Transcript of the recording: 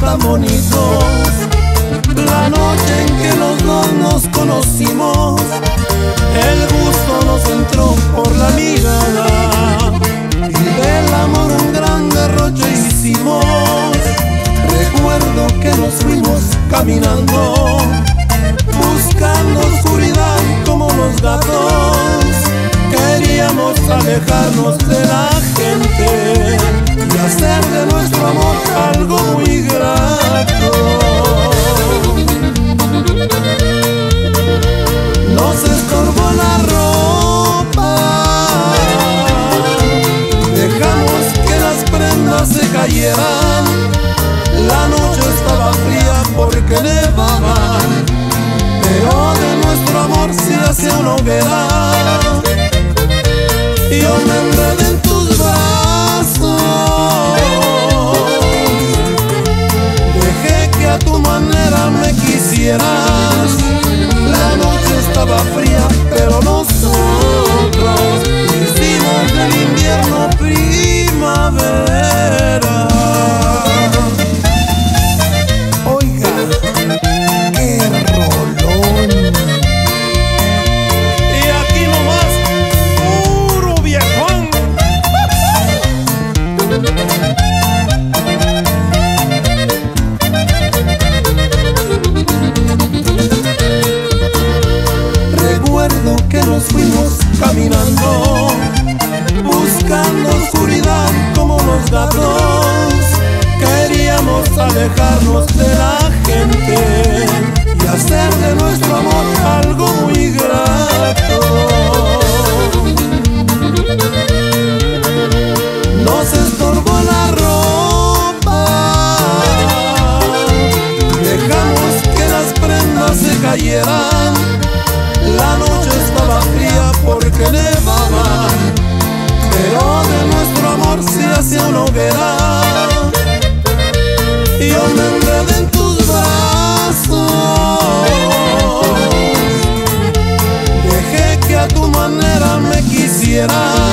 tan bonitos. La noche en que los dos nos conocimos, el gusto nos entró por la mirada. Y del amor un gran derroche hicimos. Recuerdo que nos fuimos caminando, buscando oscuridad como los gatos. Queríamos alejarnos de la gente y hacer de nuestro amor algo muy La noche estaba fría porque nevaba, pero de nuestro amor se hacía una hoguera. Queríamos alejarnos de la gente y hacer de nuestro amor algo muy grato. Nos estorbó la ropa, dejamos que las prendas se cayeran. La noche estaba fría porque nevaba, pero hacía una hoguera. Yo me enredé en tus brazos Dejé que a tu manera me quisieras